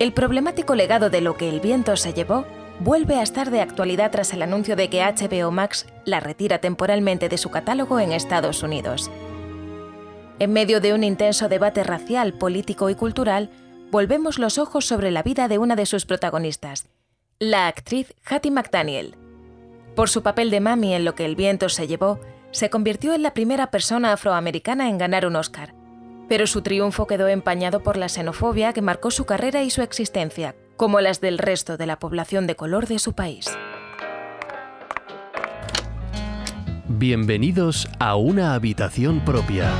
El problemático legado de lo que el viento se llevó vuelve a estar de actualidad tras el anuncio de que HBO Max la retira temporalmente de su catálogo en Estados Unidos. En medio de un intenso debate racial, político y cultural, volvemos los ojos sobre la vida de una de sus protagonistas, la actriz Hattie McDaniel. Por su papel de Mami en Lo que el viento se llevó, se convirtió en la primera persona afroamericana en ganar un Oscar. Pero su triunfo quedó empañado por la xenofobia que marcó su carrera y su existencia, como las del resto de la población de color de su país. Bienvenidos a una habitación propia.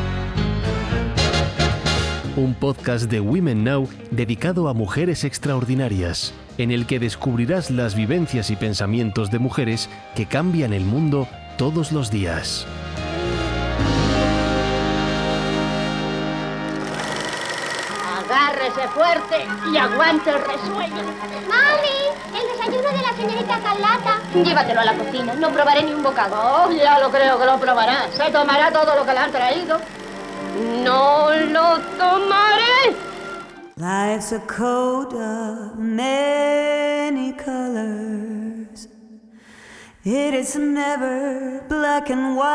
Un podcast de Women Now dedicado a mujeres extraordinarias, en el que descubrirás las vivencias y pensamientos de mujeres que cambian el mundo todos los días. Fuerte y aguante el resuello. ¡Mami! El desayuno de la señorita Carlata. Llévatelo a la cocina, no probaré ni un bocado. Oh, ya lo creo que lo probará. Se tomará todo lo que le han traído. No lo tomaré. Life's a coat of many colors. It is never black and white.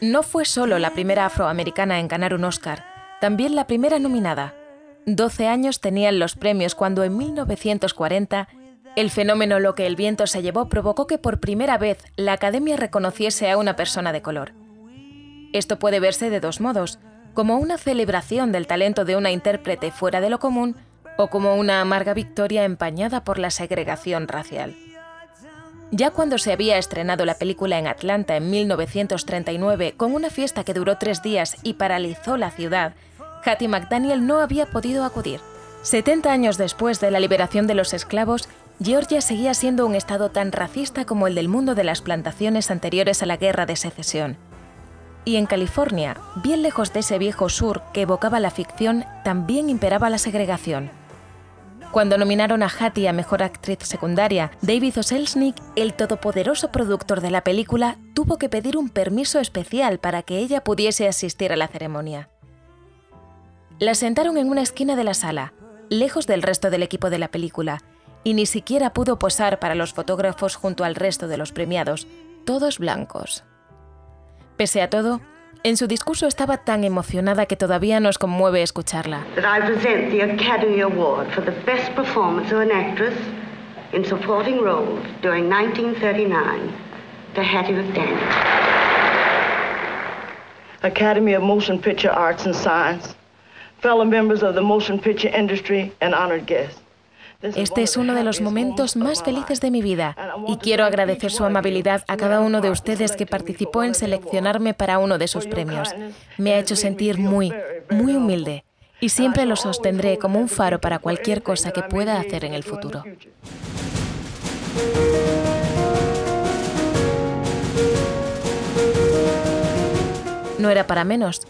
No fue solo la primera afroamericana en ganar un Oscar, también la primera nominada. 12 años tenían los premios cuando en 1940 el fenómeno Lo que el viento se llevó provocó que por primera vez la Academia reconociese a una persona de color. Esto puede verse de dos modos, como una celebración del talento de una intérprete fuera de lo común o como una amarga victoria empañada por la segregación racial. Ya cuando se había estrenado la película en Atlanta en 1939 con una fiesta que duró tres días y paralizó la ciudad, Hattie McDaniel no había podido acudir. 70 años después de la liberación de los esclavos, Georgia seguía siendo un estado tan racista como el del mundo de las plantaciones anteriores a la Guerra de Secesión. Y en California, bien lejos de ese viejo sur que evocaba la ficción, también imperaba la segregación. Cuando nominaron a Hattie a Mejor Actriz Secundaria, David O. Selznick, el todopoderoso productor de la película, tuvo que pedir un permiso especial para que ella pudiese asistir a la ceremonia. La sentaron en una esquina de la sala, lejos del resto del equipo de la película, y ni siquiera pudo posar para los fotógrafos junto al resto de los premiados, todos blancos. Pese a todo, en su discurso estaba tan emocionada que todavía nos conmueve escucharla. that I present the Academy Award for the best performance of an actress in supporting roles during 1939 to Hattie McDaniel. Academy of Motion Picture Arts and Science, fellow members of the motion picture industry, and honored guests. Este es uno de los momentos más felices de mi vida y quiero agradecer su amabilidad a cada uno de ustedes que participó en seleccionarme para uno de sus premios. Me ha hecho sentir muy, muy humilde y siempre lo sostendré como un faro para cualquier cosa que pueda hacer en el futuro. No era para menos.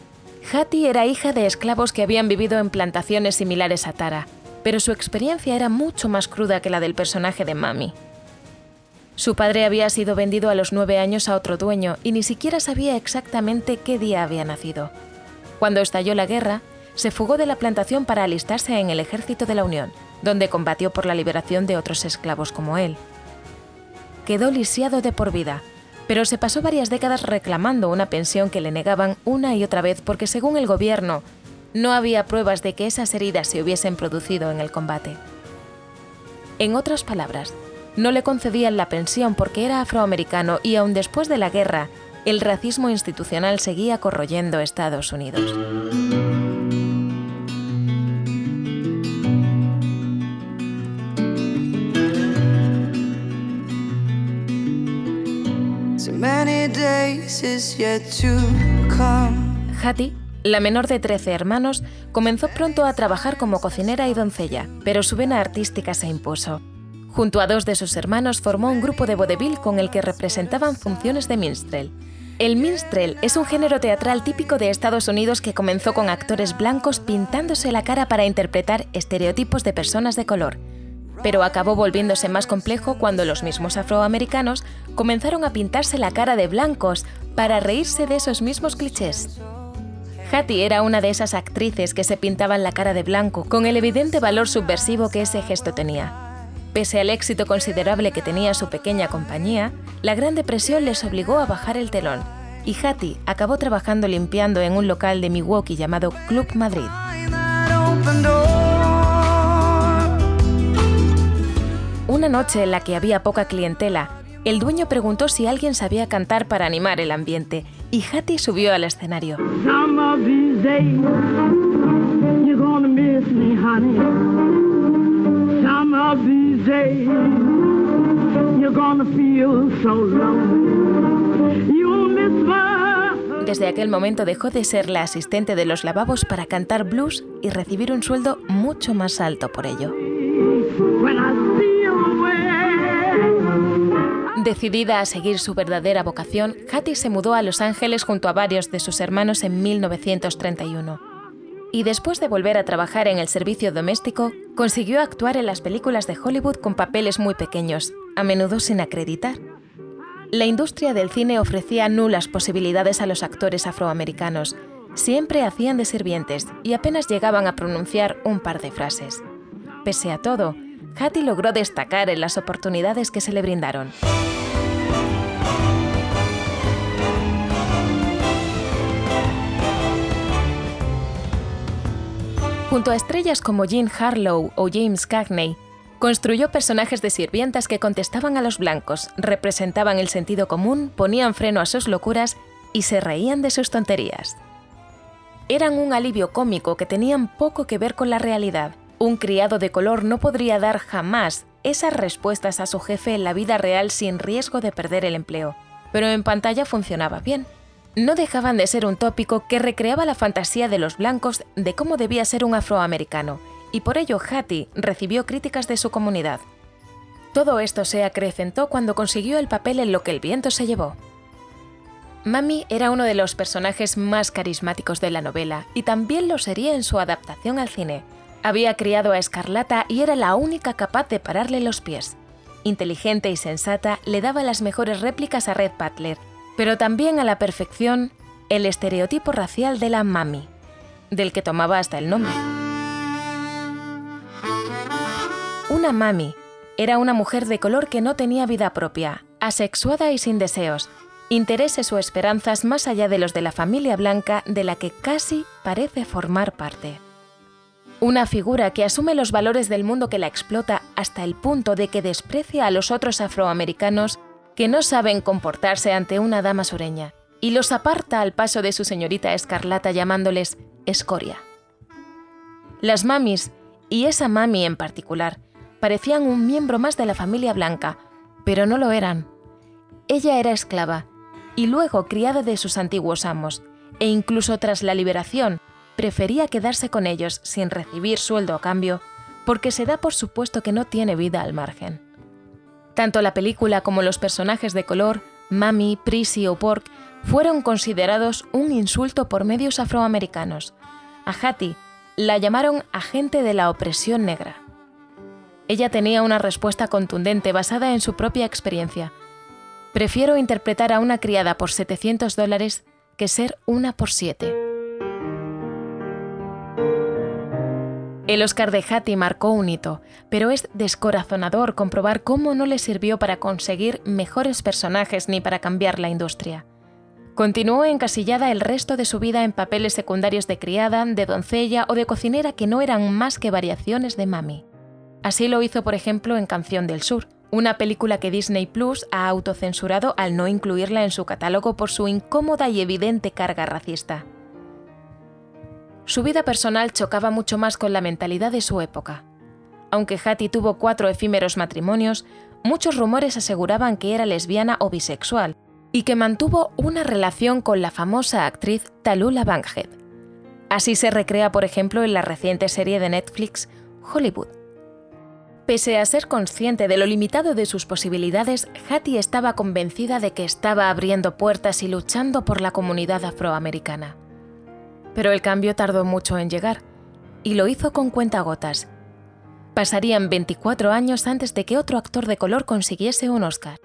Hattie era hija de esclavos que habían vivido en plantaciones similares a Tara, pero su experiencia era mucho más cruda que la del personaje de Mami. Su padre había sido vendido a los nueve años a otro dueño y ni siquiera sabía exactamente qué día había nacido. Cuando estalló la guerra, se fugó de la plantación para alistarse en el ejército de la Unión, donde combatió por la liberación de otros esclavos como él. Quedó lisiado de por vida, pero se pasó varias décadas reclamando una pensión que le negaban una y otra vez porque según el gobierno no había pruebas de que esas heridas se hubiesen producido en el combate. En otras palabras, no le concedían la pensión porque era afroamericano y aun después de la guerra, el racismo institucional seguía corroyendo Estados Unidos. Hattie, la menor de 13 hermanos, comenzó pronto a trabajar como cocinera y doncella, pero su vena artística se impuso. Junto a dos de sus hermanos formó un grupo de vodevil con el que representaban funciones de minstrel. El minstrel es un género teatral típico de Estados Unidos que comenzó con actores blancos pintándose la cara para interpretar estereotipos de personas de color, pero acabó volviéndose más complejo cuando los mismos afroamericanos comenzaron a pintarse la cara de blancos para reírse de esos mismos clichés. Hattie era una de esas actrices que se pintaban la cara de blanco, con el evidente valor subversivo que ese gesto tenía. Pese al éxito considerable que tenía su pequeña compañía, la Gran Depresión les obligó a bajar el telón, y Hattie acabó trabajando limpiando en un local de Milwaukee llamado Club Madrid. Una noche en la que había poca clientela, el dueño preguntó si alguien sabía cantar para animar el ambiente y Hattie subió al escenario. Desde aquel momento dejó de ser la asistente de los lavabos para cantar blues y recibir un sueldo mucho más alto por ello. Decidida a seguir su verdadera vocación, Hattie se mudó a Los Ángeles junto a varios de sus hermanos en 1931. Y después de volver a trabajar en el servicio doméstico, consiguió actuar en las películas de Hollywood con papeles muy pequeños, a menudo sin acreditar. La industria del cine ofrecía nulas posibilidades a los actores afroamericanos. Siempre hacían de sirvientes y apenas llegaban a pronunciar un par de frases. Pese a todo, Hattie logró destacar en las oportunidades que se le brindaron. Junto a estrellas como Jean Harlow o James Cagney, construyó personajes de sirvientas que contestaban a los blancos, representaban el sentido común, ponían freno a sus locuras y se reían de sus tonterías. Eran un alivio cómico que tenían poco que ver con la realidad. Un criado de color no podría dar jamás esas respuestas a su jefe en la vida real sin riesgo de perder el empleo, pero en pantalla funcionaba bien. No dejaban de ser un tópico que recreaba la fantasía de los blancos de cómo debía ser un afroamericano, y por ello Hattie recibió críticas de su comunidad. Todo esto se acrecentó cuando consiguió el papel en lo que el viento se llevó. Mami era uno de los personajes más carismáticos de la novela y también lo sería en su adaptación al cine, había criado a Escarlata y era la única capaz de pararle los pies. Inteligente y sensata, le daba las mejores réplicas a Red Butler, pero también a la perfección el estereotipo racial de la mami, del que tomaba hasta el nombre. Una mami era una mujer de color que no tenía vida propia, asexuada y sin deseos, intereses o esperanzas más allá de los de la familia blanca de la que casi parece formar parte. Una figura que asume los valores del mundo que la explota hasta el punto de que desprecia a los otros afroamericanos que no saben comportarse ante una dama sureña y los aparta al paso de su señorita escarlata llamándoles escoria. Las mamis, y esa mami en particular, parecían un miembro más de la familia blanca, pero no lo eran. Ella era esclava y luego criada de sus antiguos amos, e incluso tras la liberación prefería quedarse con ellos sin recibir sueldo a cambio porque se da por supuesto que no tiene vida al margen. Tanto la película como los personajes de color, Mami, Prissy o Pork, fueron considerados un insulto por medios afroamericanos. A Hattie la llamaron agente de la opresión negra. Ella tenía una respuesta contundente basada en su propia experiencia. Prefiero interpretar a una criada por 700 dólares que ser una por siete. El Oscar de Hattie marcó un hito, pero es descorazonador comprobar cómo no le sirvió para conseguir mejores personajes ni para cambiar la industria. Continuó encasillada el resto de su vida en papeles secundarios de criada, de doncella o de cocinera que no eran más que variaciones de Mami. Así lo hizo, por ejemplo, en Canción del Sur, una película que Disney Plus ha autocensurado al no incluirla en su catálogo por su incómoda y evidente carga racista. Su vida personal chocaba mucho más con la mentalidad de su época. Aunque Hattie tuvo cuatro efímeros matrimonios, muchos rumores aseguraban que era lesbiana o bisexual y que mantuvo una relación con la famosa actriz Talula Bankhead. Así se recrea, por ejemplo, en la reciente serie de Netflix Hollywood. Pese a ser consciente de lo limitado de sus posibilidades, Hattie estaba convencida de que estaba abriendo puertas y luchando por la comunidad afroamericana. Pero el cambio tardó mucho en llegar, y lo hizo con cuentagotas. Pasarían 24 años antes de que otro actor de color consiguiese un Oscar.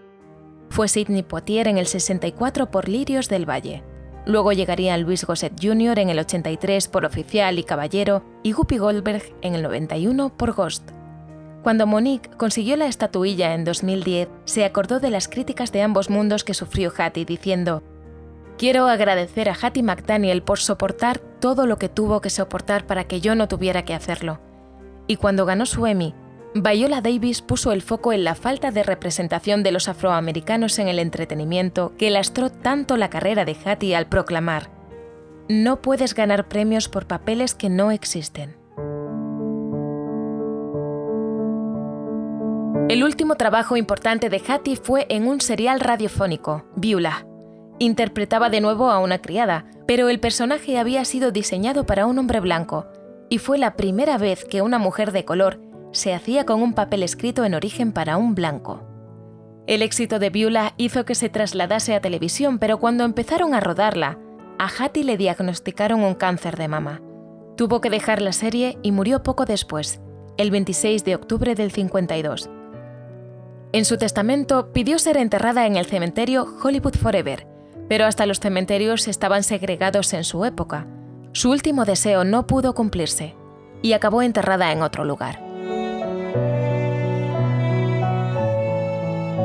Fue Sidney Poitier en el 64 por Lirios del Valle. luego llegarían Luis Gosset Jr. en el 83 por Oficial y Caballero y Guppy Goldberg en el 91 por Ghost. Cuando Monique consiguió la estatuilla en 2010, se acordó de las críticas de ambos mundos que sufrió Hattie diciendo, Quiero agradecer a Hattie McDaniel por soportar todo lo que tuvo que soportar para que yo no tuviera que hacerlo. Y cuando ganó su Emmy, Viola Davis puso el foco en la falta de representación de los afroamericanos en el entretenimiento que lastró tanto la carrera de Hattie al proclamar, No puedes ganar premios por papeles que no existen. El último trabajo importante de Hattie fue en un serial radiofónico, Beulah. Interpretaba de nuevo a una criada, pero el personaje había sido diseñado para un hombre blanco, y fue la primera vez que una mujer de color se hacía con un papel escrito en origen para un blanco. El éxito de Beulah hizo que se trasladase a televisión, pero cuando empezaron a rodarla, a Hattie le diagnosticaron un cáncer de mama. Tuvo que dejar la serie y murió poco después, el 26 de octubre del 52. En su testamento pidió ser enterrada en el cementerio Hollywood Forever, pero hasta los cementerios estaban segregados en su época. Su último deseo no pudo cumplirse y acabó enterrada en otro lugar.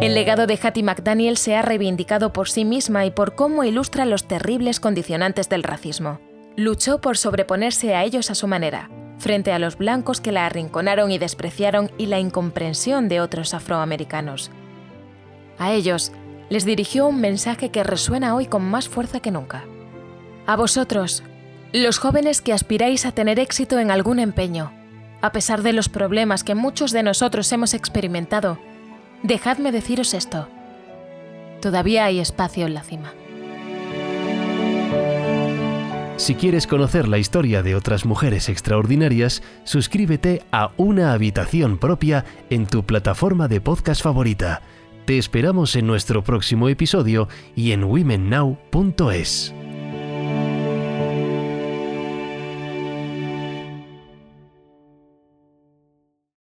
El legado de Hattie McDaniel se ha reivindicado por sí misma y por cómo ilustra los terribles condicionantes del racismo. Luchó por sobreponerse a ellos a su manera, frente a los blancos que la arrinconaron y despreciaron y la incomprensión de otros afroamericanos. A ellos les dirigió un mensaje que resuena hoy con más fuerza que nunca. A vosotros, los jóvenes que aspiráis a tener éxito en algún empeño, a pesar de los problemas que muchos de nosotros hemos experimentado, dejadme deciros esto. Todavía hay espacio en la cima. Si quieres conocer la historia de otras mujeres extraordinarias, suscríbete a Una Habitación Propia en tu plataforma de podcast favorita. Te esperamos en nuestro próximo episodio y en womennow.es.